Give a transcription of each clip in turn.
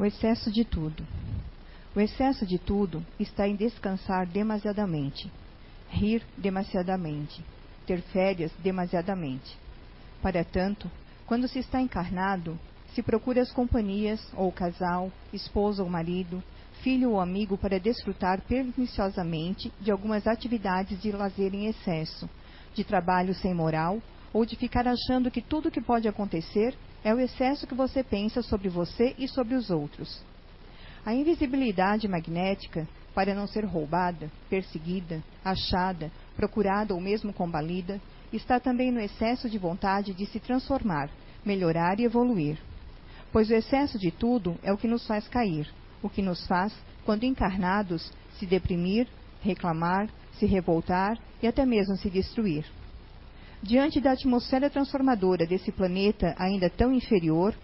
O excesso de tudo. O excesso de tudo está em descansar demasiadamente, rir demasiadamente, ter férias demasiadamente. Para tanto, quando se está encarnado, se procura as companhias, ou casal, esposa ou marido, filho ou amigo para desfrutar perniciosamente de algumas atividades de lazer em excesso, de trabalho sem moral, ou de ficar achando que tudo que pode acontecer é o excesso que você pensa sobre você e sobre os outros. A invisibilidade magnética, para não ser roubada, perseguida, achada, procurada ou mesmo combalida, está também no excesso de vontade de se transformar, melhorar e evoluir. Pois o excesso de tudo é o que nos faz cair, o que nos faz, quando encarnados, se deprimir, reclamar, se revoltar e até mesmo se destruir. Diante da atmosfera transformadora desse planeta ainda tão inferior,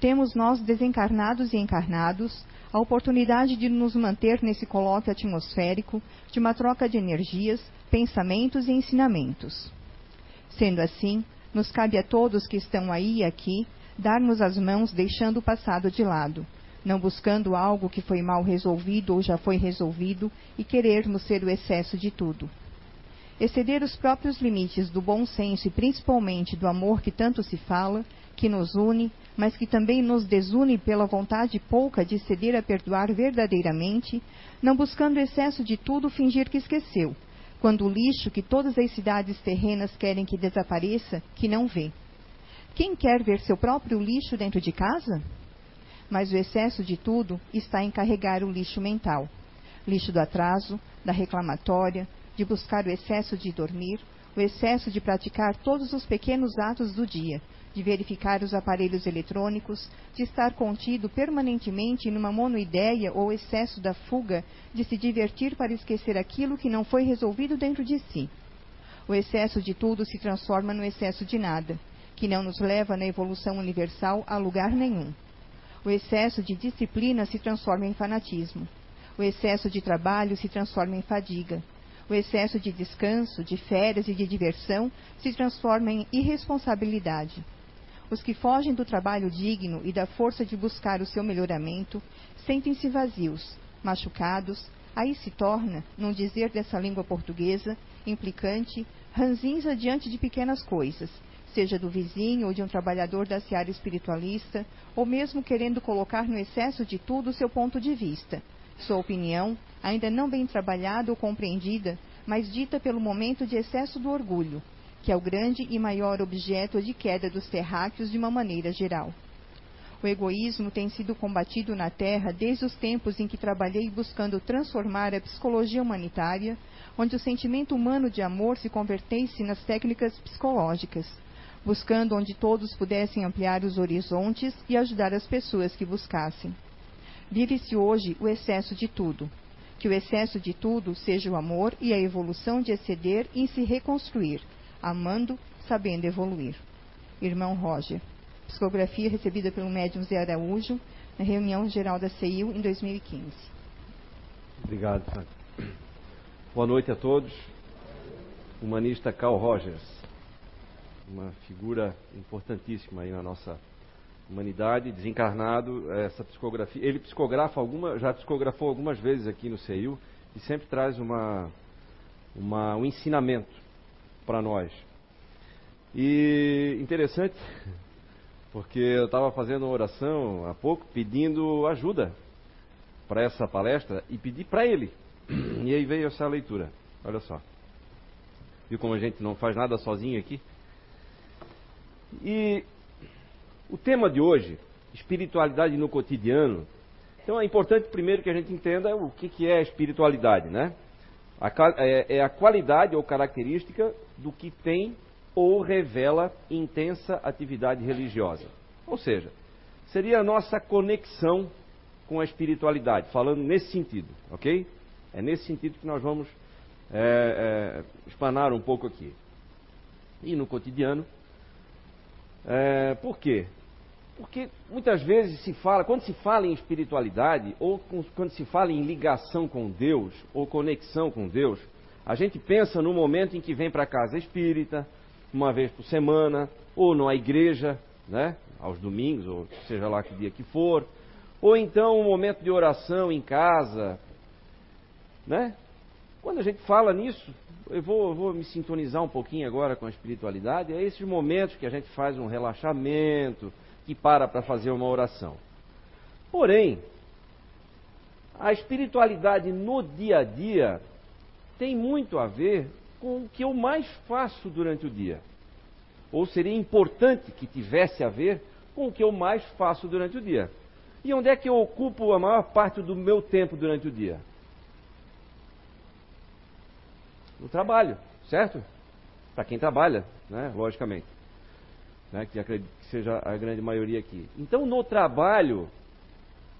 temos nós desencarnados e encarnados a oportunidade de nos manter nesse colóquio atmosférico de uma troca de energias, pensamentos e ensinamentos. Sendo assim, nos cabe a todos que estão aí e aqui dar-nos as mãos deixando o passado de lado, não buscando algo que foi mal resolvido ou já foi resolvido e querermos ser o excesso de tudo. Exceder os próprios limites do bom senso e principalmente do amor que tanto se fala, que nos une, mas que também nos desune pela vontade pouca de ceder a perdoar verdadeiramente, não buscando excesso de tudo fingir que esqueceu, quando o lixo que todas as cidades terrenas querem que desapareça, que não vê. Quem quer ver seu próprio lixo dentro de casa? Mas o excesso de tudo está em carregar o lixo mental. Lixo do atraso, da reclamatória, de buscar o excesso de dormir, o excesso de praticar todos os pequenos atos do dia, de verificar os aparelhos eletrônicos, de estar contido permanentemente numa monoideia ou excesso da fuga de se divertir para esquecer aquilo que não foi resolvido dentro de si. O excesso de tudo se transforma no excesso de nada, que não nos leva na evolução universal a lugar nenhum. O excesso de disciplina se transforma em fanatismo. O excesso de trabalho se transforma em fadiga. O excesso de descanso, de férias e de diversão se transforma em irresponsabilidade. Os que fogem do trabalho digno e da força de buscar o seu melhoramento sentem-se vazios, machucados, aí se torna, num dizer dessa língua portuguesa, implicante, ranzinza diante de pequenas coisas, seja do vizinho ou de um trabalhador da seara espiritualista, ou mesmo querendo colocar no excesso de tudo o seu ponto de vista, sua opinião, ainda não bem trabalhada ou compreendida, mas dita pelo momento de excesso do orgulho, que é o grande e maior objeto de queda dos terráqueos de uma maneira geral. O egoísmo tem sido combatido na Terra desde os tempos em que trabalhei buscando transformar a psicologia humanitária, onde o sentimento humano de amor se convertesse nas técnicas psicológicas, buscando onde todos pudessem ampliar os horizontes e ajudar as pessoas que buscassem. Vive-se hoje o excesso de tudo. Que o excesso de tudo seja o amor e a evolução de exceder e se reconstruir, amando, sabendo evoluir. Irmão Roger. Psicografia recebida pelo médium Zé Araújo na reunião geral da CEIU em 2015. Obrigado. Boa noite a todos. Humanista Carl Rogers, uma figura importantíssima aí na nossa Humanidade, desencarnado, essa psicografia. Ele psicografa alguma, já psicografou algumas vezes aqui no CEIU e sempre traz uma, uma, um ensinamento para nós. E interessante, porque eu estava fazendo uma oração há pouco pedindo ajuda para essa palestra e pedi para ele. E aí veio essa leitura. Olha só. Viu como a gente não faz nada sozinho aqui? E o tema de hoje, espiritualidade no cotidiano. Então é importante primeiro que a gente entenda o que, que é espiritualidade, né? A, é, é a qualidade ou característica do que tem ou revela intensa atividade religiosa. Ou seja, seria a nossa conexão com a espiritualidade, falando nesse sentido, ok? É nesse sentido que nós vamos é, é, espanar um pouco aqui. E no cotidiano, é, por quê? Porque muitas vezes se fala, quando se fala em espiritualidade, ou quando se fala em ligação com Deus, ou conexão com Deus, a gente pensa no momento em que vem para casa espírita, uma vez por semana, ou numa igreja, né, aos domingos, ou seja lá que dia que for, Ou então um momento de oração em casa, né? Quando a gente fala nisso, eu vou, eu vou me sintonizar um pouquinho agora com a espiritualidade, é esses momentos que a gente faz um relaxamento, que para para fazer uma oração. Porém, a espiritualidade no dia a dia tem muito a ver com o que eu mais faço durante o dia. Ou seria importante que tivesse a ver com o que eu mais faço durante o dia. E onde é que eu ocupo a maior parte do meu tempo durante o dia? No trabalho, certo? Para quem trabalha, né? logicamente. Né? Que acredito que seja a grande maioria aqui. Então, no trabalho,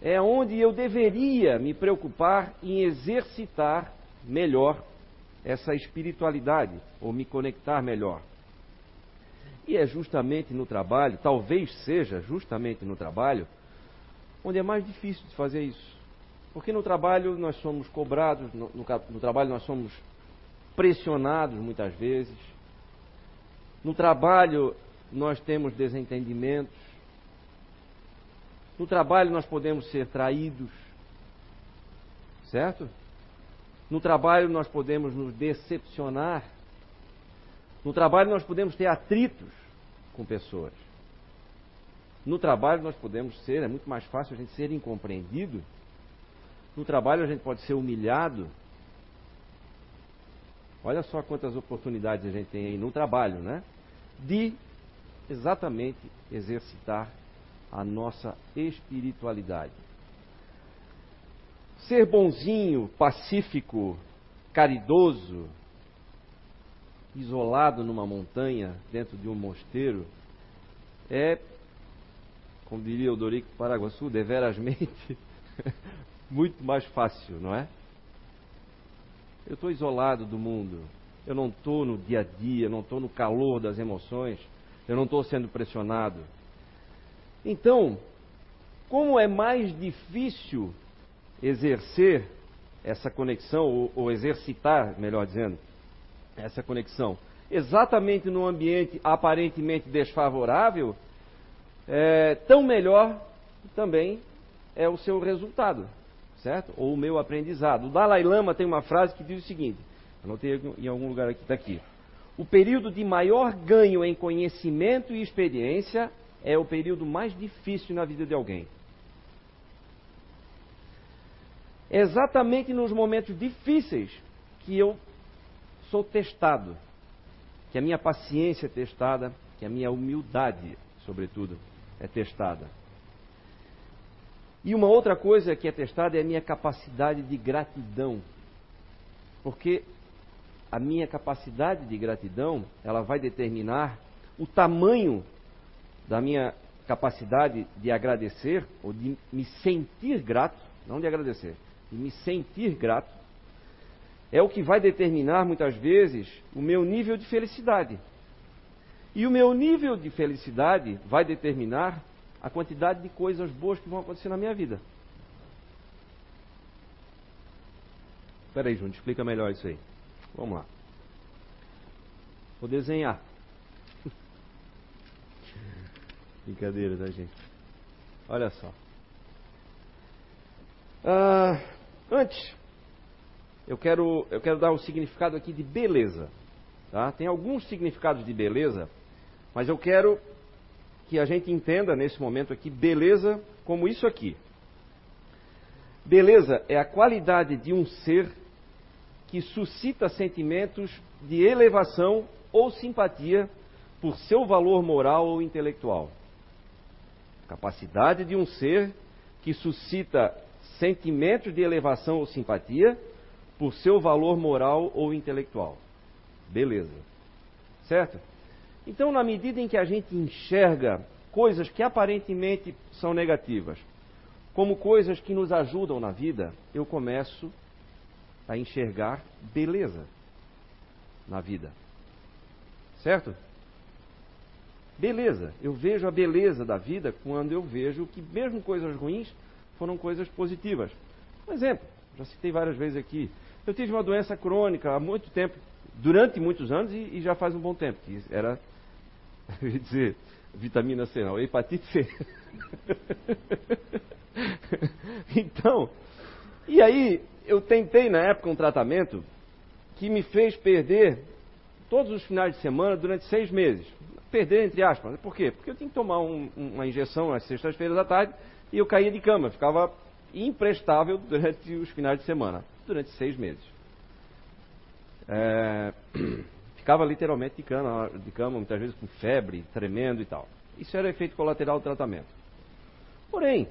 é onde eu deveria me preocupar em exercitar melhor essa espiritualidade, ou me conectar melhor. E é justamente no trabalho, talvez seja justamente no trabalho, onde é mais difícil de fazer isso. Porque no trabalho nós somos cobrados, no, no, no trabalho nós somos pressionados muitas vezes. No trabalho nós temos desentendimentos. No trabalho nós podemos ser traídos. Certo? No trabalho nós podemos nos decepcionar. No trabalho nós podemos ter atritos com pessoas. No trabalho nós podemos ser, é muito mais fácil a gente ser incompreendido. No trabalho a gente pode ser humilhado. Olha só quantas oportunidades a gente tem aí no trabalho, né? De exatamente exercitar a nossa espiritualidade. Ser bonzinho, pacífico, caridoso, isolado numa montanha, dentro de um mosteiro, é, como diria o Dorico Paraguaçu, deverasmente muito mais fácil, não é? Eu estou isolado do mundo, eu não estou no dia a dia, não estou no calor das emoções, eu não estou sendo pressionado. Então, como é mais difícil exercer essa conexão, ou, ou exercitar, melhor dizendo, essa conexão, exatamente num ambiente aparentemente desfavorável, é, tão melhor também é o seu resultado, certo? Ou o meu aprendizado. O Dalai Lama tem uma frase que diz o seguinte: anotei em algum lugar aqui, está aqui. O período de maior ganho em conhecimento e experiência é o período mais difícil na vida de alguém. Exatamente nos momentos difíceis que eu sou testado, que a minha paciência é testada, que a minha humildade, sobretudo, é testada. E uma outra coisa que é testada é a minha capacidade de gratidão. Porque a minha capacidade de gratidão, ela vai determinar o tamanho da minha capacidade de agradecer ou de me sentir grato, não de agradecer, de me sentir grato, é o que vai determinar muitas vezes o meu nível de felicidade. E o meu nível de felicidade vai determinar a quantidade de coisas boas que vão acontecer na minha vida. Espera aí, Júnior, explica melhor isso aí. Vamos lá. Vou desenhar. Brincadeira, tá, gente? Olha só. Ah, antes, eu quero, eu quero dar um significado aqui de beleza. Tá? Tem alguns significados de beleza, mas eu quero que a gente entenda nesse momento aqui beleza como isso aqui. Beleza é a qualidade de um ser que suscita sentimentos de elevação ou simpatia por seu valor moral ou intelectual. Capacidade de um ser que suscita sentimentos de elevação ou simpatia por seu valor moral ou intelectual. Beleza. Certo? Então, na medida em que a gente enxerga coisas que aparentemente são negativas como coisas que nos ajudam na vida, eu começo a enxergar beleza na vida. Certo? Beleza. Eu vejo a beleza da vida quando eu vejo que, mesmo coisas ruins, foram coisas positivas. Um exemplo, já citei várias vezes aqui. Eu tive uma doença crônica há muito tempo, durante muitos anos e, e já faz um bom tempo. Que era, eu ia dizer, vitamina C não, hepatite C. então, e aí eu tentei na época um tratamento que me fez perder todos os finais de semana durante seis meses. Perder entre aspas. Por quê? Porque eu tinha que tomar um, uma injeção às sextas-feiras à tarde e eu caía de cama, ficava imprestável durante os finais de semana, durante seis meses. É, ficava literalmente de cama, de cama, muitas vezes com febre, tremendo e tal. Isso era efeito colateral do tratamento. Porém,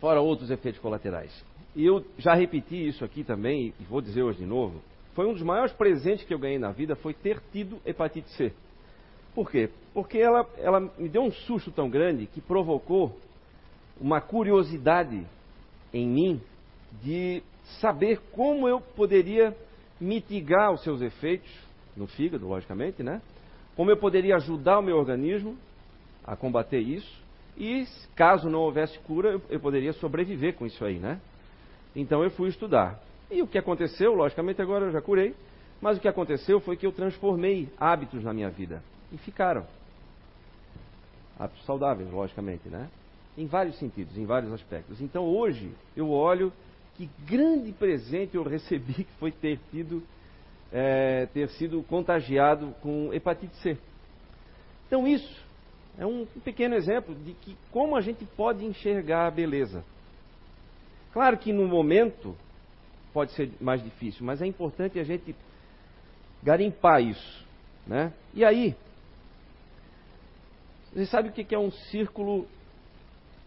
fora outros efeitos colaterais. E eu já repeti isso aqui também, e vou dizer hoje de novo, foi um dos maiores presentes que eu ganhei na vida, foi ter tido hepatite C. Por quê? Porque ela, ela me deu um susto tão grande que provocou uma curiosidade em mim de saber como eu poderia mitigar os seus efeitos no fígado, logicamente, né? Como eu poderia ajudar o meu organismo a combater isso e, caso não houvesse cura, eu, eu poderia sobreviver com isso aí, né? Então eu fui estudar. E o que aconteceu, logicamente agora eu já curei, mas o que aconteceu foi que eu transformei hábitos na minha vida e ficaram. Hábitos saudáveis, logicamente, né? Em vários sentidos, em vários aspectos. Então hoje eu olho que grande presente eu recebi que foi ter tido, é, ter sido contagiado com hepatite C. Então isso é um pequeno exemplo de que como a gente pode enxergar a beleza. Claro que no momento pode ser mais difícil, mas é importante a gente garimpar isso, né? E aí, você sabe o que é um círculo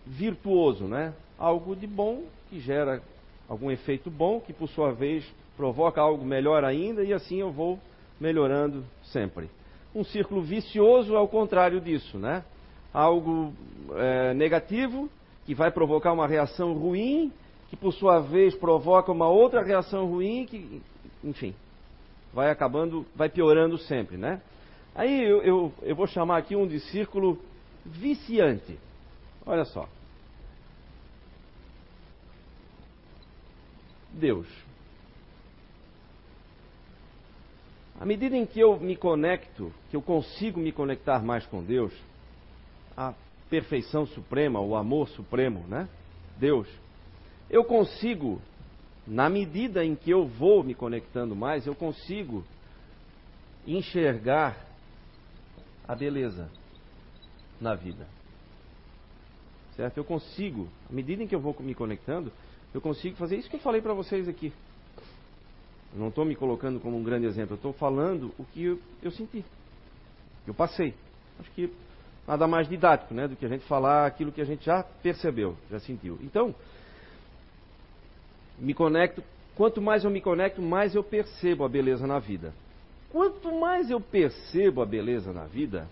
virtuoso, né? Algo de bom que gera algum efeito bom, que por sua vez provoca algo melhor ainda, e assim eu vou melhorando sempre. Um círculo vicioso é o contrário disso, né? Algo é, negativo que vai provocar uma reação ruim, que por sua vez provoca uma outra reação ruim, que, enfim, vai acabando, vai piorando sempre, né? Aí eu, eu, eu vou chamar aqui um de círculo viciante. Olha só. Deus. À medida em que eu me conecto, que eu consigo me conectar mais com Deus, a perfeição suprema, o amor supremo, né? Deus, eu consigo, na medida em que eu vou me conectando mais, eu consigo enxergar a beleza na vida. Certo? Eu consigo, à medida em que eu vou me conectando, eu consigo fazer isso que eu falei para vocês aqui. Eu não estou me colocando como um grande exemplo, eu estou falando o que eu, eu senti, eu passei. Acho que nada mais didático, né, do que a gente falar aquilo que a gente já percebeu, já sentiu. Então, me conecto, quanto mais eu me conecto, mais eu percebo a beleza na vida. Quanto mais eu percebo a beleza na vida,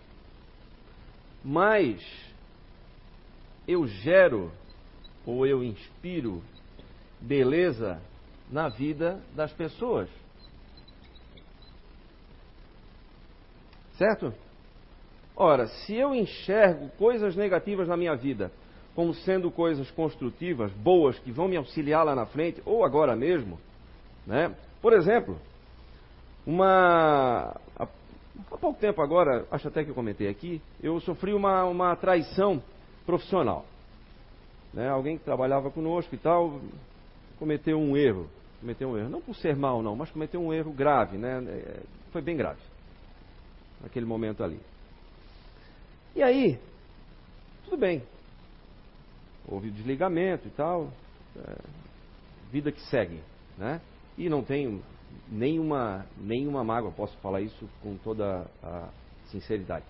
mais eu gero ou eu inspiro beleza na vida das pessoas. Certo? Ora, se eu enxergo coisas negativas na minha vida como sendo coisas construtivas, boas, que vão me auxiliar lá na frente, ou agora mesmo, né? Por exemplo, uma. Há pouco tempo agora, acho até que eu comentei aqui, eu sofri uma, uma traição profissional. Né? Alguém que trabalhava conosco e tal, cometeu um erro. Cometeu um erro. Não por ser mal, não, mas cometeu um erro grave, né? É, foi bem grave. Naquele momento ali. E aí, tudo bem. Houve desligamento e tal. É, vida que segue, né? E não tenho nenhuma, nenhuma mágoa, posso falar isso com toda a sinceridade.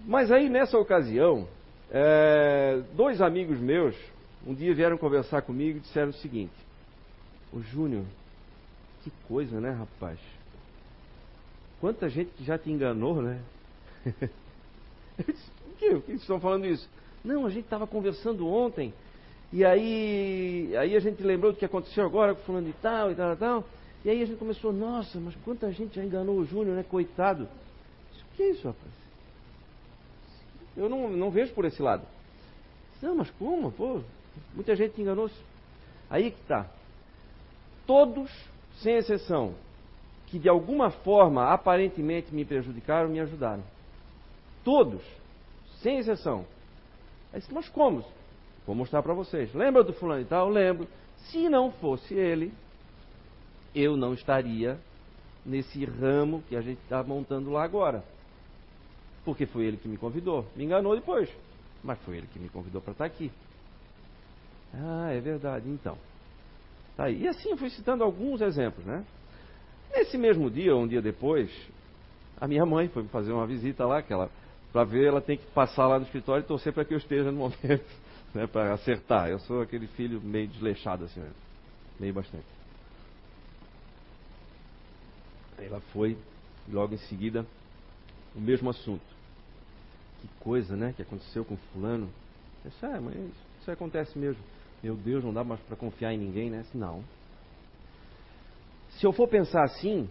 Mas aí, nessa ocasião, é, dois amigos meus um dia vieram conversar comigo e disseram o seguinte: Ô Júnior, que coisa, né, rapaz? Quanta gente que já te enganou, né? o que? O que estão falando isso? Não, a gente estava conversando ontem e aí, aí a gente lembrou do que aconteceu agora com fulano de tal e tal e tal. E aí a gente começou, nossa, mas quanta gente já enganou o Júnior, né? Coitado. O que é isso, rapaz? Eu não, não vejo por esse lado. Não, mas como? Pô, Muita gente enganou-se. Aí que está. Todos, sem exceção, que de alguma forma aparentemente me prejudicaram, me ajudaram. Todos, sem exceção. Aí disse, mas como? Vou mostrar para vocês. Lembra do fulano e tal? Lembro. Se não fosse ele, eu não estaria nesse ramo que a gente está montando lá agora. Porque foi ele que me convidou. Me enganou depois, mas foi ele que me convidou para estar tá aqui. Ah, é verdade, então. Tá aí. E assim eu fui citando alguns exemplos, né? Nesse mesmo dia, ou um dia depois, a minha mãe foi fazer uma visita lá, que ela, para ver, ela tem que passar lá no escritório e torcer para que eu esteja no momento, né, para acertar. Eu sou aquele filho meio desleixado assim, né? meio bastante. Ela foi, logo em seguida, o mesmo assunto. Que coisa, né, que aconteceu com fulano. Disse, ah, mas isso acontece mesmo. Meu Deus, não dá mais para confiar em ninguém, né? Não. Se eu for pensar assim,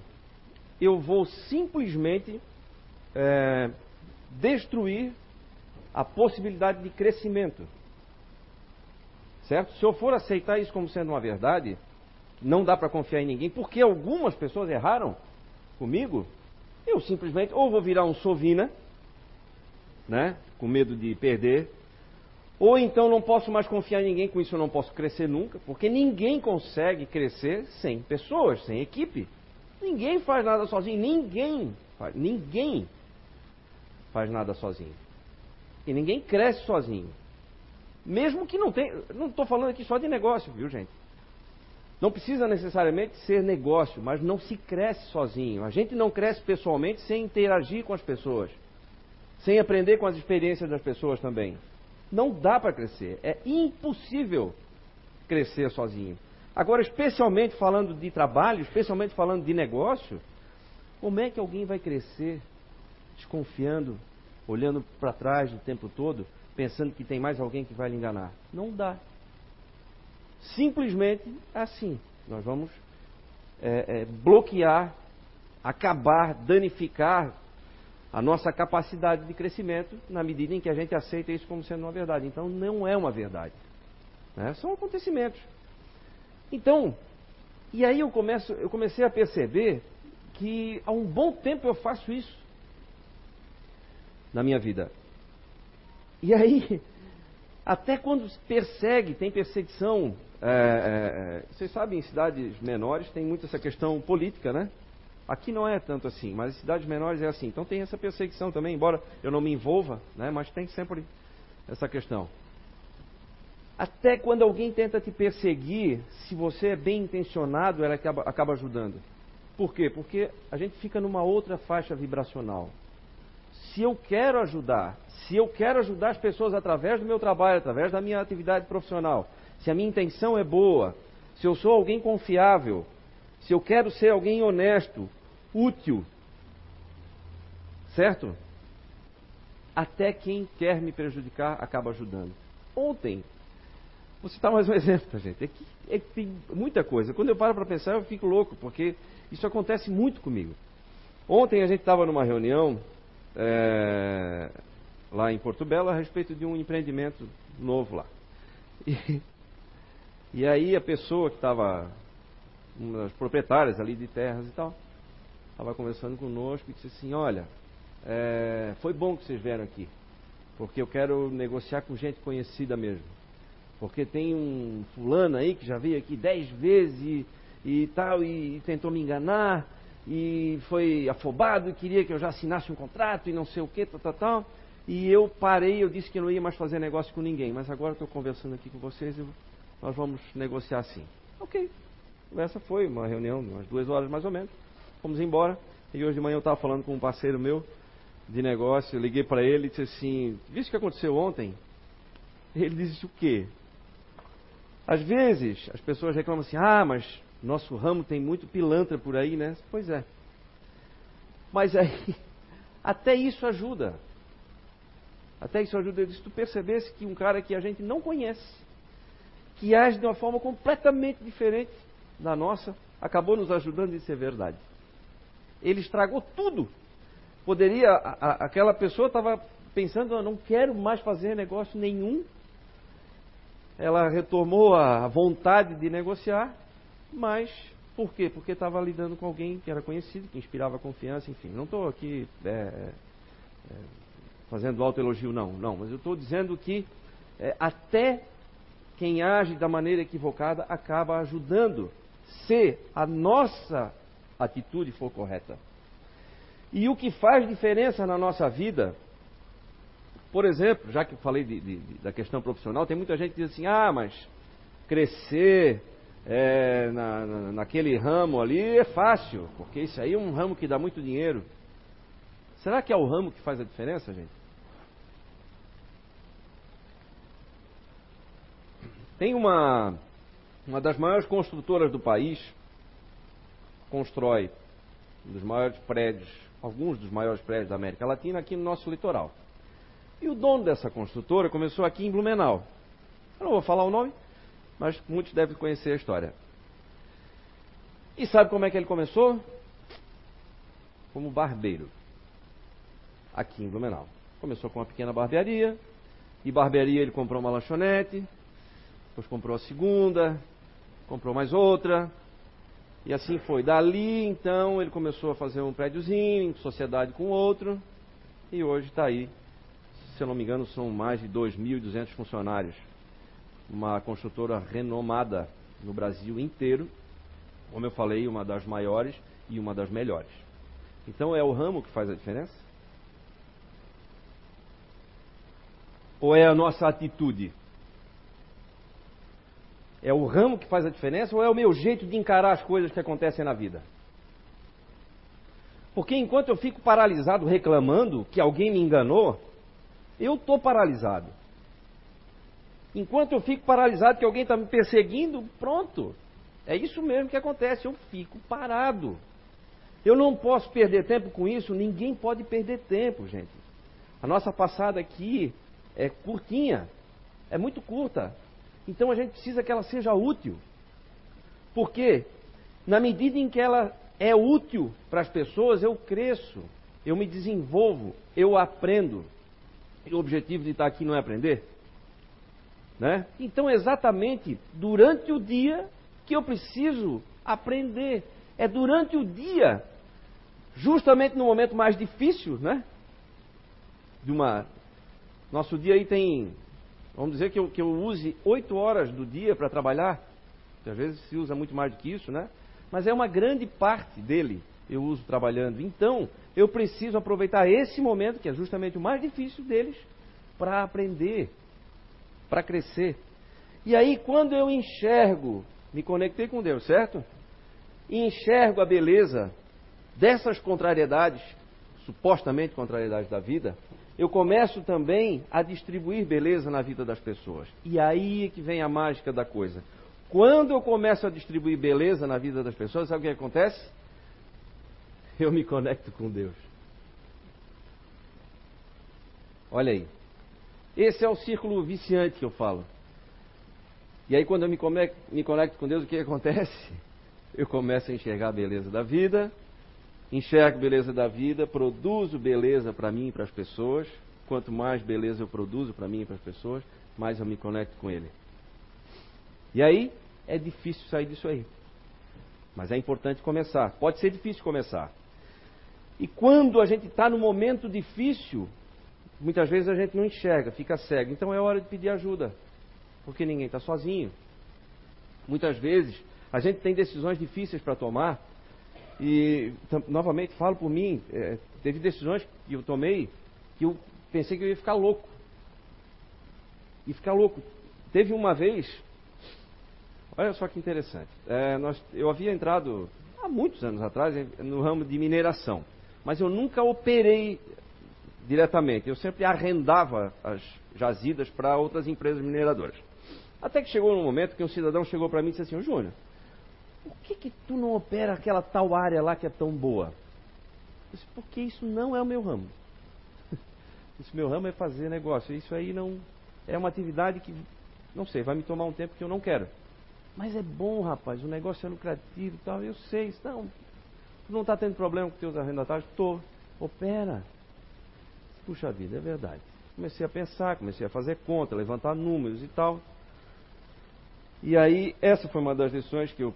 eu vou simplesmente é, destruir a possibilidade de crescimento. Certo? Se eu for aceitar isso como sendo uma verdade, não dá para confiar em ninguém, porque algumas pessoas erraram comigo, eu simplesmente ou vou virar um sovina, né, com medo de perder, ou então não posso mais confiar em ninguém, com isso eu não posso crescer nunca, porque ninguém consegue crescer sem pessoas, sem equipe. Ninguém faz nada sozinho, ninguém, ninguém faz nada sozinho. E ninguém cresce sozinho. Mesmo que não tenha, não estou falando aqui só de negócio, viu gente? Não precisa necessariamente ser negócio, mas não se cresce sozinho. A gente não cresce pessoalmente sem interagir com as pessoas, sem aprender com as experiências das pessoas também. Não dá para crescer, é impossível crescer sozinho. Agora, especialmente falando de trabalho, especialmente falando de negócio, como é que alguém vai crescer desconfiando, olhando para trás o tempo todo, pensando que tem mais alguém que vai lhe enganar? Não dá. Simplesmente assim. Nós vamos é, é, bloquear, acabar, danificar a nossa capacidade de crescimento na medida em que a gente aceita isso como sendo uma verdade. Então, não é uma verdade. Né? São acontecimentos. Então, e aí eu, começo, eu comecei a perceber que há um bom tempo eu faço isso na minha vida. E aí, até quando persegue, tem perseguição. É, é, é, vocês sabem, em cidades menores tem muito essa questão política, né? Aqui não é tanto assim, mas em cidades menores é assim. Então tem essa perseguição também, embora eu não me envolva, né? Mas tem sempre essa questão. Até quando alguém tenta te perseguir, se você é bem intencionado, ela acaba, acaba ajudando. Por quê? Porque a gente fica numa outra faixa vibracional. Se eu quero ajudar, se eu quero ajudar as pessoas através do meu trabalho, através da minha atividade profissional, se a minha intenção é boa, se eu sou alguém confiável, se eu quero ser alguém honesto, útil, certo? Até quem quer me prejudicar acaba ajudando. Ontem, Vou citar mais um exemplo, gente. É que, é que tem muita coisa. Quando eu paro para pensar, eu fico louco, porque isso acontece muito comigo. Ontem a gente estava numa reunião é, lá em Porto Belo a respeito de um empreendimento novo lá. E, e aí a pessoa que estava, uma das proprietárias ali de terras e tal, estava conversando conosco e disse assim, olha, é, foi bom que vocês vieram aqui, porque eu quero negociar com gente conhecida mesmo. Porque tem um fulano aí que já veio aqui dez vezes e, e tal, e, e tentou me enganar, e foi afobado e queria que eu já assinasse um contrato e não sei o que, tal, tal, tal. E eu parei, eu disse que não ia mais fazer negócio com ninguém, mas agora estou conversando aqui com vocês e nós vamos negociar assim. Ok. Essa foi uma reunião, umas duas horas mais ou menos. Fomos embora. E hoje de manhã eu estava falando com um parceiro meu de negócio, eu liguei para ele e disse assim, visto o que aconteceu ontem? Ele disse o quê? Às vezes, as pessoas reclamam assim: ah, mas nosso ramo tem muito pilantra por aí, né? Pois é. Mas aí, até isso ajuda. Até isso ajuda. Se tu percebesse que um cara que a gente não conhece, que age de uma forma completamente diferente da nossa, acabou nos ajudando, isso é verdade. Ele estragou tudo. Poderia, a, a, aquela pessoa estava pensando, eu não quero mais fazer negócio nenhum ela retomou a vontade de negociar, mas por quê? Porque estava lidando com alguém que era conhecido, que inspirava confiança, enfim. Não estou aqui é, é, fazendo autoelogio, não, não, mas eu estou dizendo que é, até quem age da maneira equivocada acaba ajudando se a nossa atitude for correta. E o que faz diferença na nossa vida, por exemplo, já que eu falei de, de, da questão profissional, tem muita gente que diz assim: ah, mas crescer é, na, na, naquele ramo ali é fácil, porque isso aí é um ramo que dá muito dinheiro. Será que é o ramo que faz a diferença, gente? Tem uma, uma das maiores construtoras do país, constrói um dos maiores prédios, alguns dos maiores prédios da América Latina aqui no nosso litoral. E o dono dessa construtora começou aqui em Blumenau. Eu não vou falar o nome, mas muitos devem conhecer a história. E sabe como é que ele começou? Como barbeiro. Aqui em Blumenau. Começou com uma pequena barbearia. E barbearia ele comprou uma lanchonete. Depois comprou a segunda, comprou mais outra. E assim foi. Dali, então, ele começou a fazer um prédiozinho, em sociedade com outro. E hoje está aí. Se eu não me engano, são mais de 2.200 funcionários. Uma construtora renomada no Brasil inteiro. Como eu falei, uma das maiores e uma das melhores. Então é o ramo que faz a diferença? Ou é a nossa atitude? É o ramo que faz a diferença ou é o meu jeito de encarar as coisas que acontecem na vida? Porque enquanto eu fico paralisado reclamando que alguém me enganou, eu estou paralisado. Enquanto eu fico paralisado que alguém está me perseguindo, pronto. É isso mesmo que acontece, eu fico parado. Eu não posso perder tempo com isso, ninguém pode perder tempo, gente. A nossa passada aqui é curtinha, é muito curta. Então a gente precisa que ela seja útil. Porque, na medida em que ela é útil para as pessoas, eu cresço, eu me desenvolvo, eu aprendo. E o objetivo de estar aqui não é aprender? Né? Então, exatamente durante o dia que eu preciso aprender. É durante o dia, justamente no momento mais difícil, né? De uma. Nosso dia aí tem Vamos dizer que eu, que eu use oito horas do dia para trabalhar, que às vezes se usa muito mais do que isso, né? Mas é uma grande parte dele eu uso trabalhando. Então, eu preciso aproveitar esse momento, que é justamente o mais difícil deles, para aprender, para crescer. E aí, quando eu enxergo, me conectei com Deus, certo? E enxergo a beleza dessas contrariedades, supostamente contrariedades da vida, eu começo também a distribuir beleza na vida das pessoas. E aí que vem a mágica da coisa. Quando eu começo a distribuir beleza na vida das pessoas, sabe o que acontece? Eu me conecto com Deus. Olha aí. Esse é o círculo viciante que eu falo. E aí, quando eu me conecto, me conecto com Deus, o que acontece? Eu começo a enxergar a beleza da vida, enxergo beleza da vida, produzo beleza para mim e para as pessoas. Quanto mais beleza eu produzo para mim e para as pessoas, mais eu me conecto com Ele. E aí é difícil sair disso aí. Mas é importante começar. Pode ser difícil começar. E quando a gente está no momento difícil, muitas vezes a gente não enxerga, fica cego. Então é hora de pedir ajuda. Porque ninguém está sozinho. Muitas vezes a gente tem decisões difíceis para tomar e, novamente, falo por mim, é, teve decisões que eu tomei que eu pensei que eu ia ficar louco. E ficar louco. Teve uma vez, olha só que interessante, é, nós, eu havia entrado há muitos anos atrás no ramo de mineração, mas eu nunca operei diretamente, eu sempre arrendava as jazidas para outras empresas mineradoras. Até que chegou um momento que um cidadão chegou para mim e disse assim, Júnior, por que, que tu não opera aquela tal área lá que é tão boa? Eu disse, porque isso não é o meu ramo. Esse meu ramo é fazer negócio. Isso aí não é uma atividade que, não sei, vai me tomar um tempo que eu não quero. Mas é bom, rapaz, o negócio é lucrativo e tal. Eu sei, não, tu não está tendo problema com teus arrendatários? Estou. Opera. Puxa vida, é verdade. Comecei a pensar, comecei a fazer conta, levantar números e tal. E aí, essa foi uma das lições que eu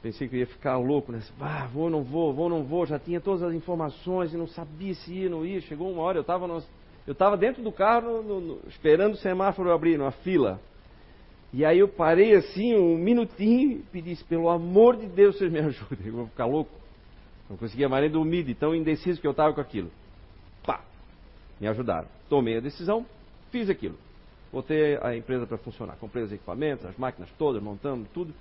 Pensei que eu ia ficar louco, né? Ah, vou, não vou, vou, não vou. Já tinha todas as informações e não sabia se ia, não ia. Chegou uma hora, eu estava Eu dentro do carro, no, no, esperando o semáforo abrir, numa fila. E aí eu parei assim, um minutinho, e disse, pelo amor de Deus, vocês me ajudem, eu vou ficar louco. Não conseguia mais nem dormir, de tão indeciso que eu estava com aquilo. Me ajudaram. Tomei a decisão, fiz aquilo. Botei a empresa para funcionar. Comprei os equipamentos, as máquinas todas, montamos tudo.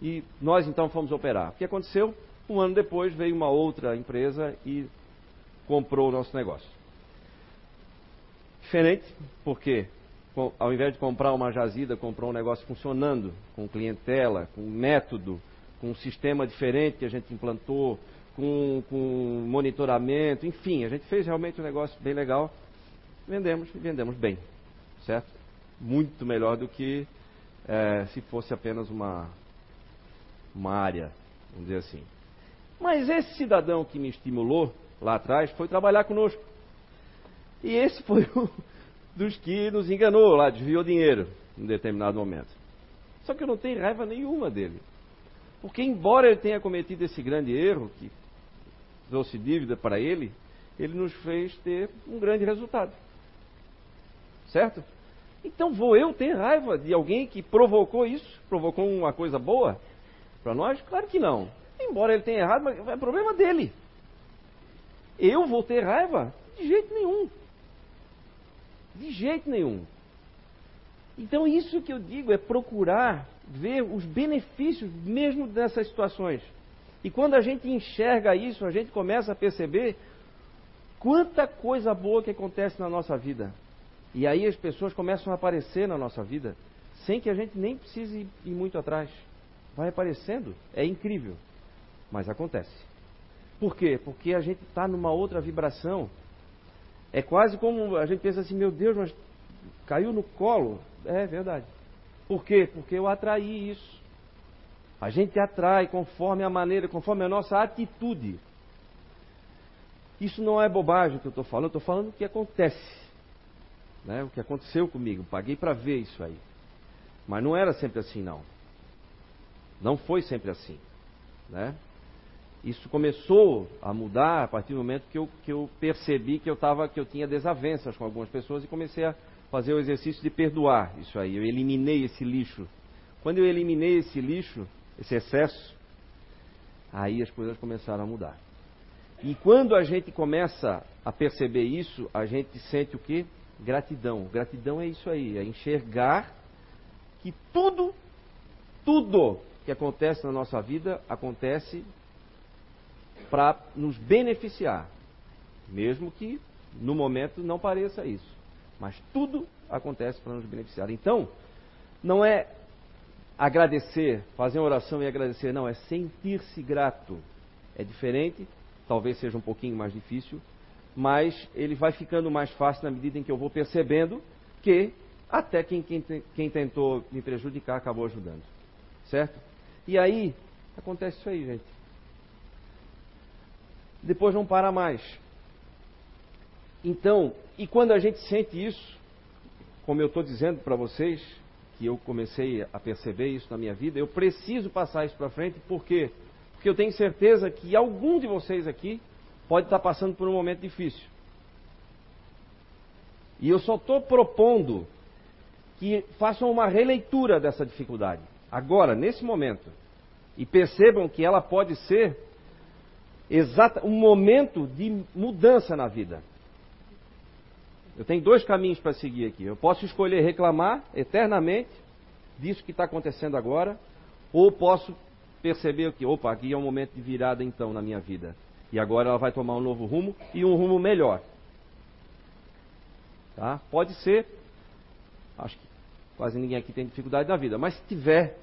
E nós então fomos operar. O que aconteceu? Um ano depois veio uma outra empresa e comprou o nosso negócio. Diferente, porque ao invés de comprar uma jazida, comprou um negócio funcionando, com clientela, com método, com um sistema diferente que a gente implantou, com, com monitoramento, enfim, a gente fez realmente um negócio bem legal. Vendemos e vendemos bem, certo? Muito melhor do que é, se fosse apenas uma, uma área, vamos dizer assim. Mas esse cidadão que me estimulou lá atrás foi trabalhar conosco. E esse foi um dos que nos enganou lá, desviou dinheiro em determinado momento. Só que eu não tenho raiva nenhuma dele. Porque, embora ele tenha cometido esse grande erro, que trouxe dívida para ele, ele nos fez ter um grande resultado. Certo? Então vou eu ter raiva de alguém que provocou isso? Provocou uma coisa boa para nós? Claro que não. Embora ele tenha errado, mas é problema dele. Eu vou ter raiva? De jeito nenhum. De jeito nenhum. Então, isso que eu digo é procurar ver os benefícios mesmo dessas situações. E quando a gente enxerga isso, a gente começa a perceber quanta coisa boa que acontece na nossa vida. E aí as pessoas começam a aparecer na nossa vida, sem que a gente nem precise ir muito atrás. Vai aparecendo, é incrível, mas acontece. Por quê? Porque a gente está numa outra vibração. É quase como a gente pensa assim, meu Deus, mas caiu no colo. É verdade. Por quê? Porque eu atraí isso. A gente atrai conforme a maneira, conforme a nossa atitude. Isso não é bobagem que eu estou falando, eu estou falando o que acontece. Né? O que aconteceu comigo. Paguei para ver isso aí. Mas não era sempre assim, não. Não foi sempre assim. Né? Isso começou a mudar a partir do momento que eu, que eu percebi que eu, tava, que eu tinha desavenças com algumas pessoas e comecei a fazer o exercício de perdoar isso aí. Eu eliminei esse lixo. Quando eu eliminei esse lixo, esse excesso, aí as coisas começaram a mudar. E quando a gente começa a perceber isso, a gente sente o que? Gratidão. Gratidão é isso aí, é enxergar que tudo, tudo que acontece na nossa vida acontece para nos beneficiar, mesmo que no momento não pareça isso. Mas tudo acontece para nos beneficiar. Então, não é agradecer, fazer uma oração e agradecer. Não, é sentir-se grato. É diferente, talvez seja um pouquinho mais difícil, mas ele vai ficando mais fácil na medida em que eu vou percebendo que até quem, quem, quem tentou me prejudicar acabou ajudando. Certo? E aí, acontece isso aí, gente. Depois não para mais. Então, e quando a gente sente isso, como eu estou dizendo para vocês, que eu comecei a perceber isso na minha vida, eu preciso passar isso para frente, por quê? Porque eu tenho certeza que algum de vocês aqui pode estar passando por um momento difícil. E eu só estou propondo que façam uma releitura dessa dificuldade, agora, nesse momento, e percebam que ela pode ser exata, um momento de mudança na vida. Eu tenho dois caminhos para seguir aqui. Eu posso escolher reclamar eternamente disso que está acontecendo agora, ou posso perceber que, opa, aqui é um momento de virada então na minha vida. E agora ela vai tomar um novo rumo e um rumo melhor. Tá? Pode ser, acho que quase ninguém aqui tem dificuldade na vida, mas se tiver,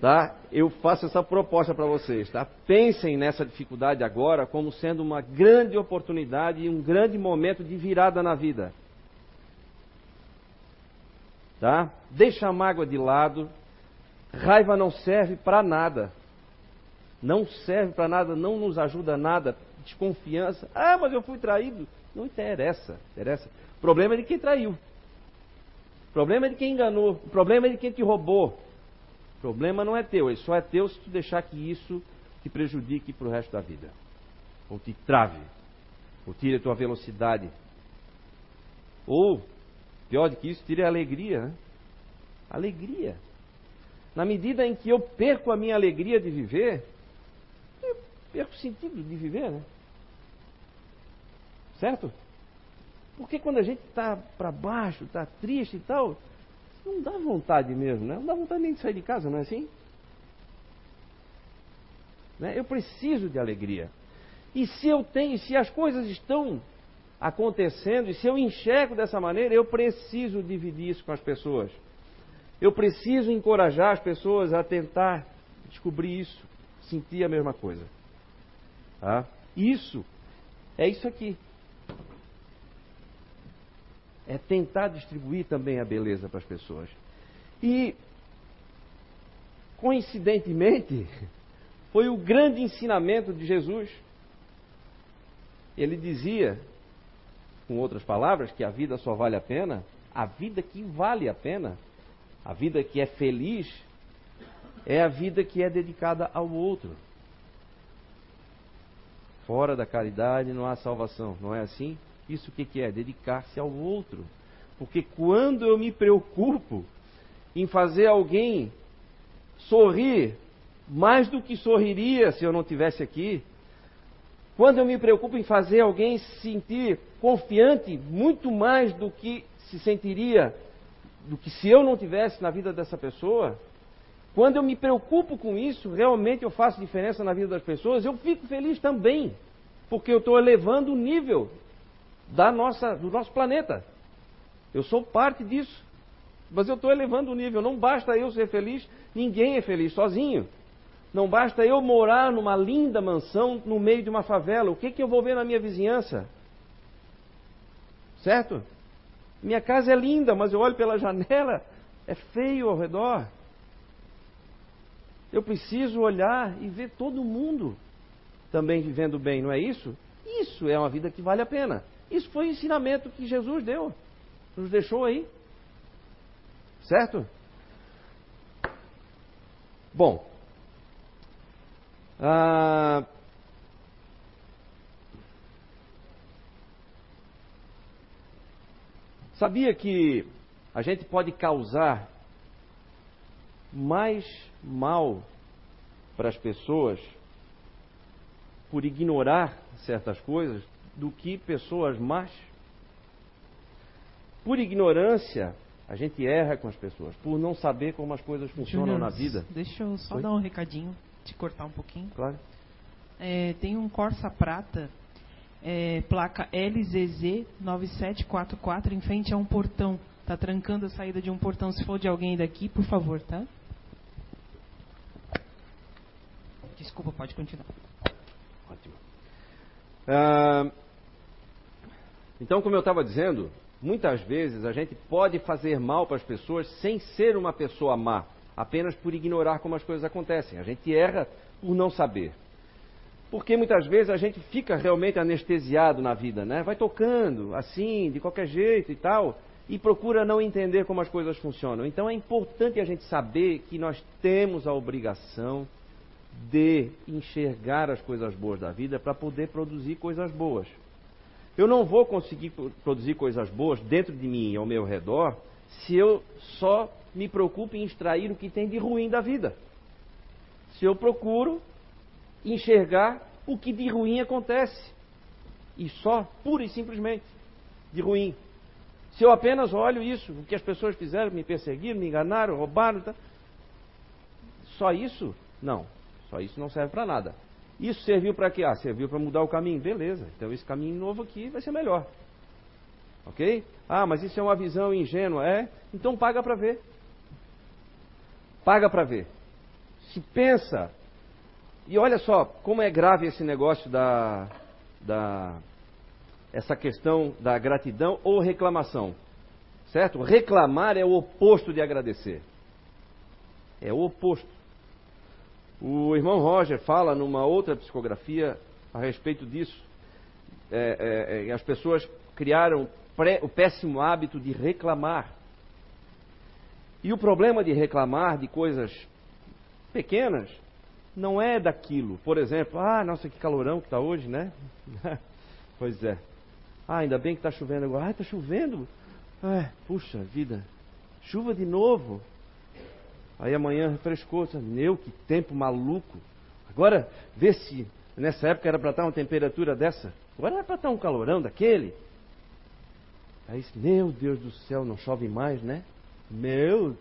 tá? Eu faço essa proposta para vocês, tá? Pensem nessa dificuldade agora como sendo uma grande oportunidade e um grande momento de virada na vida. Tá? Deixa a mágoa de lado. Raiva não serve para nada. Não serve para nada, não nos ajuda nada. Desconfiança. Ah, mas eu fui traído. Não interessa, interessa. O problema é de quem traiu. O problema é de quem enganou. O problema é de quem te roubou. O problema não é teu, ele só é teu se tu deixar que isso te prejudique para o resto da vida. Ou te trave. Ou tire a tua velocidade. Ou, pior do que isso, tire a alegria. Né? Alegria. Na medida em que eu perco a minha alegria de viver, eu perco o sentido de viver, né? Certo? Porque quando a gente está para baixo, está triste e tal, não dá vontade mesmo, né? Não dá vontade nem de sair de casa, não é assim? Né? Eu preciso de alegria. E se eu tenho, se as coisas estão acontecendo, e se eu enxergo dessa maneira, eu preciso dividir isso com as pessoas. Eu preciso encorajar as pessoas a tentar descobrir isso, sentir a mesma coisa. Tá? Isso é isso aqui. É tentar distribuir também a beleza para as pessoas. E, coincidentemente, foi o grande ensinamento de Jesus. Ele dizia, com outras palavras, que a vida só vale a pena, a vida que vale a pena, a vida que é feliz, é a vida que é dedicada ao outro. Fora da caridade não há salvação, não é assim? Isso o que, que é? Dedicar-se ao outro. Porque quando eu me preocupo em fazer alguém sorrir mais do que sorriria se eu não tivesse aqui, quando eu me preocupo em fazer alguém se sentir confiante muito mais do que se sentiria do que se eu não tivesse na vida dessa pessoa, quando eu me preocupo com isso, realmente eu faço diferença na vida das pessoas, eu fico feliz também, porque eu estou elevando o nível da nossa, do nosso planeta. Eu sou parte disso. Mas eu estou elevando o nível. Não basta eu ser feliz, ninguém é feliz sozinho. Não basta eu morar numa linda mansão no meio de uma favela. O que, que eu vou ver na minha vizinhança? Certo? Minha casa é linda, mas eu olho pela janela, é feio ao redor. Eu preciso olhar e ver todo mundo também vivendo bem, não é isso? Isso é uma vida que vale a pena. Isso foi o ensinamento que Jesus deu, nos deixou aí. Certo? Bom, ah, sabia que a gente pode causar mais mal para as pessoas por ignorar certas coisas do que pessoas más? Por ignorância, a gente erra com as pessoas, por não saber como as coisas funcionam na vida. Deixa eu só Oi? dar um recadinho te cortar um pouquinho. Claro. É, tem um Corsa Prata, é, placa LZZ 9744, em frente a um portão. Tá trancando a saída de um portão. Se for de alguém daqui, por favor, tá? Desculpa, pode continuar. Ótimo. Ah, então, como eu estava dizendo, muitas vezes a gente pode fazer mal para as pessoas sem ser uma pessoa má apenas por ignorar como as coisas acontecem. A gente erra por não saber. Porque muitas vezes a gente fica realmente anestesiado na vida, né? Vai tocando assim, de qualquer jeito e tal, e procura não entender como as coisas funcionam. Então é importante a gente saber que nós temos a obrigação de enxergar as coisas boas da vida para poder produzir coisas boas. Eu não vou conseguir produzir coisas boas dentro de mim e ao meu redor se eu só me preocupo em extrair o que tem de ruim da vida. Se eu procuro enxergar o que de ruim acontece. E só, pura e simplesmente, de ruim. Se eu apenas olho isso, o que as pessoas fizeram, me perseguiram, me enganaram, roubaram, tá? só isso? Não. Só isso não serve para nada. Isso serviu para quê? Ah, serviu para mudar o caminho. Beleza. Então esse caminho novo aqui vai ser melhor. Ok? Ah, mas isso é uma visão ingênua. É? Então paga para ver. Paga para ver. Se pensa. E olha só como é grave esse negócio da, da essa questão da gratidão ou reclamação. Certo? Reclamar é o oposto de agradecer. É o oposto. O irmão Roger fala numa outra psicografia a respeito disso. É, é, é, as pessoas criaram o péssimo hábito de reclamar. E o problema de reclamar de coisas pequenas não é daquilo. Por exemplo, ah, nossa, que calorão que está hoje, né? pois é. Ah, ainda bem que está chovendo agora. Ah, está chovendo? Ah, puxa vida, chuva de novo. Aí amanhã refrescou. Meu, que tempo maluco. Agora, vê se nessa época era para estar uma temperatura dessa. Agora era para estar um calorão daquele. Aí, meu Deus do céu, não chove mais, né? Meu.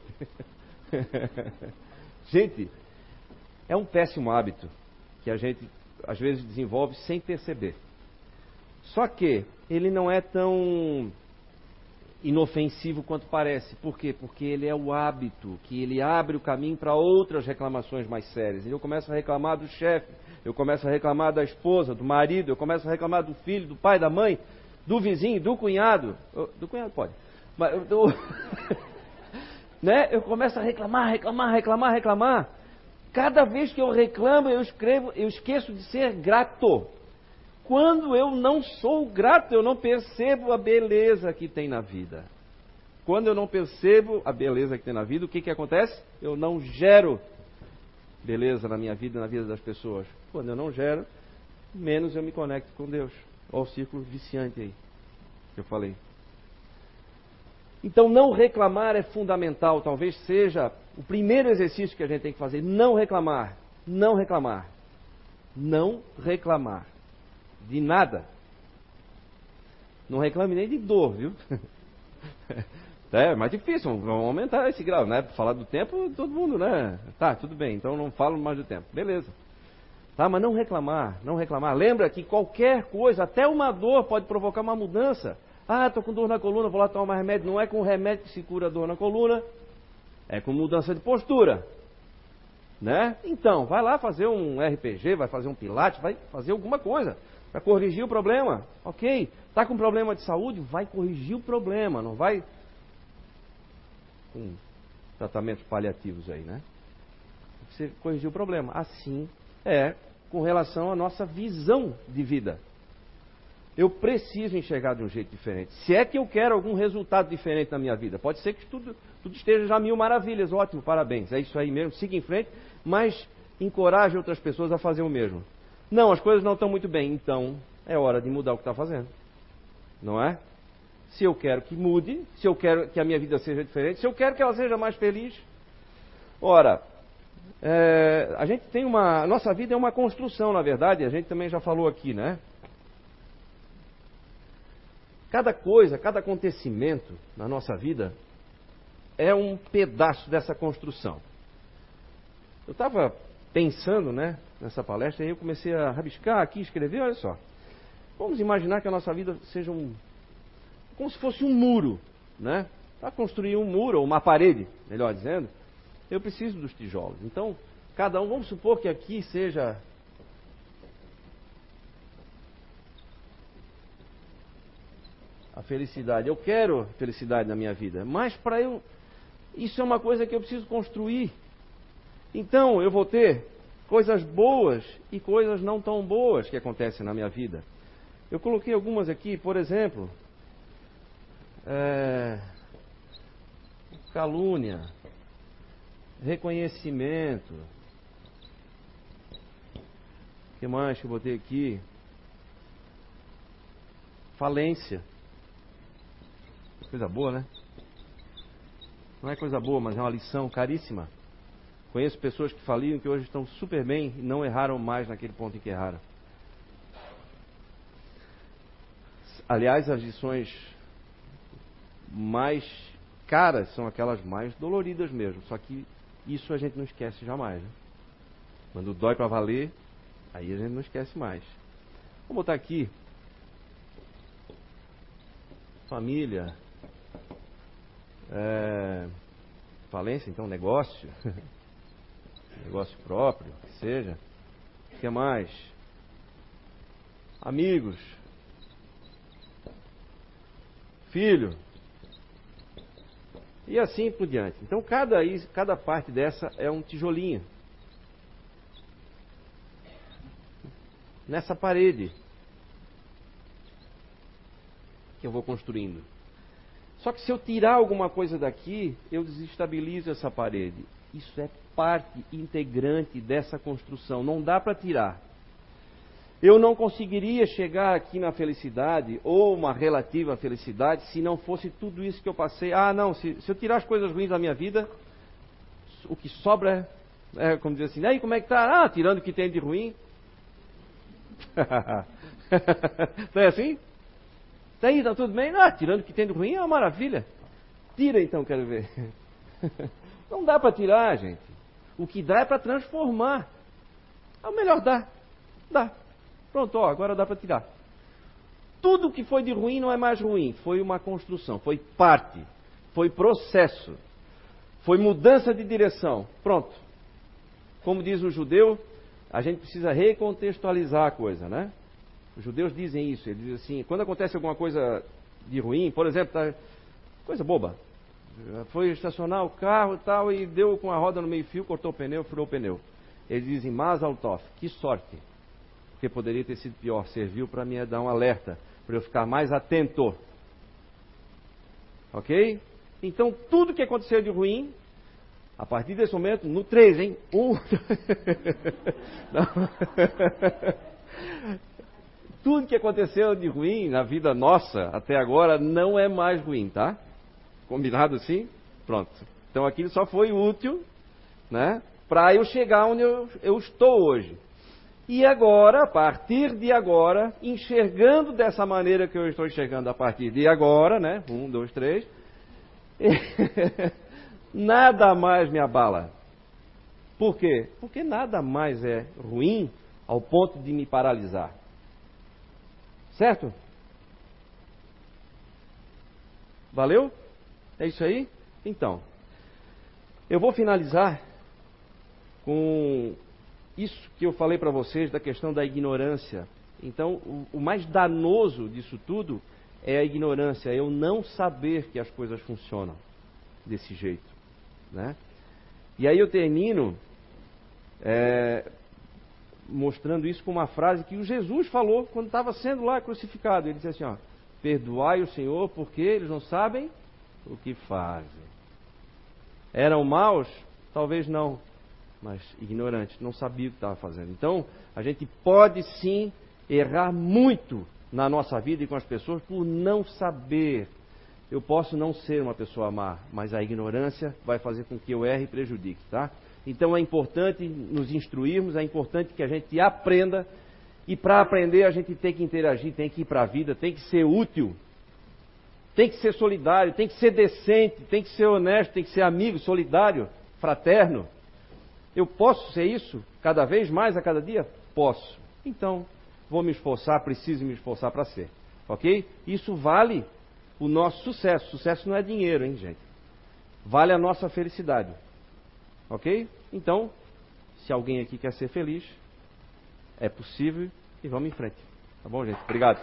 gente, é um péssimo hábito que a gente às vezes desenvolve sem perceber. Só que ele não é tão inofensivo quanto parece. Por quê? Porque ele é o hábito, que ele abre o caminho para outras reclamações mais sérias. Eu começo a reclamar do chefe, eu começo a reclamar da esposa, do marido, eu começo a reclamar do filho, do pai, da mãe, do vizinho, do cunhado. Do cunhado pode. Mas do... né? Eu começo a reclamar, reclamar, reclamar, reclamar. Cada vez que eu reclamo, eu escrevo, eu esqueço de ser grato. Quando eu não sou grato, eu não percebo a beleza que tem na vida. Quando eu não percebo a beleza que tem na vida, o que, que acontece? Eu não gero beleza na minha vida e na vida das pessoas. Quando eu não gero, menos eu me conecto com Deus. Olha o círculo viciante aí que eu falei. Então, não reclamar é fundamental. Talvez seja o primeiro exercício que a gente tem que fazer. Não reclamar. Não reclamar. Não reclamar. De nada. Não reclame nem de dor, viu? É mais difícil, vamos aumentar esse grau, né? Falar do tempo, todo mundo, né? Tá, tudo bem, então não falo mais do tempo. Beleza. Tá, mas não reclamar, não reclamar. Lembra que qualquer coisa, até uma dor, pode provocar uma mudança. Ah, estou com dor na coluna, vou lá tomar remédio. Não é com remédio que se cura a dor na coluna, é com mudança de postura. Né? Então, vai lá fazer um RPG, vai fazer um pilates, vai fazer alguma coisa para corrigir o problema. Ok, está com problema de saúde, vai corrigir o problema, não vai com tratamentos paliativos aí, né? Você corrigir o problema. Assim é com relação à nossa visão de vida eu preciso enxergar de um jeito diferente. Se é que eu quero algum resultado diferente na minha vida, pode ser que tudo, tudo esteja já mil maravilhas, ótimo, parabéns, é isso aí mesmo, siga em frente, mas encoraje outras pessoas a fazer o mesmo. Não, as coisas não estão muito bem, então é hora de mudar o que está fazendo, não é? Se eu quero que mude, se eu quero que a minha vida seja diferente, se eu quero que ela seja mais feliz. Ora, é, a gente tem uma. Nossa vida é uma construção, na verdade, a gente também já falou aqui, né? Cada coisa, cada acontecimento na nossa vida é um pedaço dessa construção. Eu estava pensando né, nessa palestra e eu comecei a rabiscar aqui, escrever, olha só. Vamos imaginar que a nossa vida seja um. como se fosse um muro, né? Para construir um muro, ou uma parede, melhor dizendo, eu preciso dos tijolos. Então, cada um, vamos supor que aqui seja a felicidade. Eu quero felicidade na minha vida, mas para eu. Isso é uma coisa que eu preciso construir. Então eu vou ter coisas boas e coisas não tão boas que acontecem na minha vida. Eu coloquei algumas aqui, por exemplo, é, calúnia, reconhecimento. O que mais que eu botei aqui? Falência. Coisa boa, né? Não é coisa boa, mas é uma lição caríssima. Conheço pessoas que faliam que hoje estão super bem e não erraram mais naquele ponto em que erraram. Aliás, as lições mais caras são aquelas mais doloridas mesmo. Só que isso a gente não esquece jamais. Né? Quando dói para valer, aí a gente não esquece mais. Vou botar aqui família, é, falência, então, negócio. negócio próprio, que seja. O que mais? Amigos. Filho. E assim por diante. Então, cada, cada parte dessa é um tijolinho. Nessa parede que eu vou construindo. Só que se eu tirar alguma coisa daqui, eu desestabilizo essa parede. Isso é parte integrante dessa construção. Não dá para tirar. Eu não conseguiria chegar aqui na felicidade, ou uma relativa felicidade, se não fosse tudo isso que eu passei. Ah, não, se, se eu tirar as coisas ruins da minha vida, o que sobra é, é como dizer assim, aí como é que tá? Ah, tirando o que tem de ruim. não é assim? Tá aí, tá tudo bem? Ah, tirando o que tem de ruim é uma maravilha. Tira então, quero ver. Não dá para tirar, gente. O que dá é para transformar. É o melhor dá. Dá. Pronto, ó, agora dá para tirar. Tudo que foi de ruim não é mais ruim. Foi uma construção, foi parte, foi processo, foi mudança de direção. Pronto. Como diz o judeu, a gente precisa recontextualizar a coisa, né? Os judeus dizem isso. Eles dizem assim: quando acontece alguma coisa de ruim, por exemplo, tá, coisa boba, foi estacionar o carro e tal e deu com a roda no meio fio, cortou o pneu, furou o pneu. Eles dizem, mas Altoff, que sorte. Porque poderia ter sido pior. Serviu para me dar um alerta, para eu ficar mais atento. Ok? Então, tudo que aconteceu de ruim, a partir desse momento, no 3, hein? Um. tudo que aconteceu de ruim na vida nossa até agora não é mais ruim, tá? Combinado assim? Pronto. Então aquilo só foi útil, né? Para eu chegar onde eu, eu estou hoje. E agora, a partir de agora, enxergando dessa maneira que eu estou enxergando a partir de agora, né? Um, dois, três. nada mais me abala. Por quê? Porque nada mais é ruim ao ponto de me paralisar. Certo? Valeu? É isso aí? Então, eu vou finalizar com isso que eu falei para vocês da questão da ignorância. Então, o, o, mais danoso disso tudo é a ignorância, é eu não saber que as coisas funcionam desse jeito. Né? E aí eu termino é, mostrando isso com uma frase que o Jesus falou quando estava sendo lá crucificado. Ele disse assim: ó, Perdoai o Senhor porque eles não sabem o que fazem. Eram maus? Talvez não, mas ignorantes, não sabiam o que estava fazendo. Então, a gente pode sim errar muito na nossa vida e com as pessoas por não saber. Eu posso não ser uma pessoa má, mas a ignorância vai fazer com que eu erre e prejudique, tá? Então é importante nos instruirmos, é importante que a gente aprenda e para aprender a gente tem que interagir, tem que ir para a vida, tem que ser útil tem que ser solidário, tem que ser decente, tem que ser honesto, tem que ser amigo, solidário, fraterno. Eu posso ser isso cada vez mais a cada dia? Posso. Então, vou me esforçar, preciso me esforçar para ser. Ok? Isso vale o nosso sucesso. Sucesso não é dinheiro, hein, gente? Vale a nossa felicidade. Ok? Então, se alguém aqui quer ser feliz, é possível e vamos em frente. Tá bom, gente? Obrigado.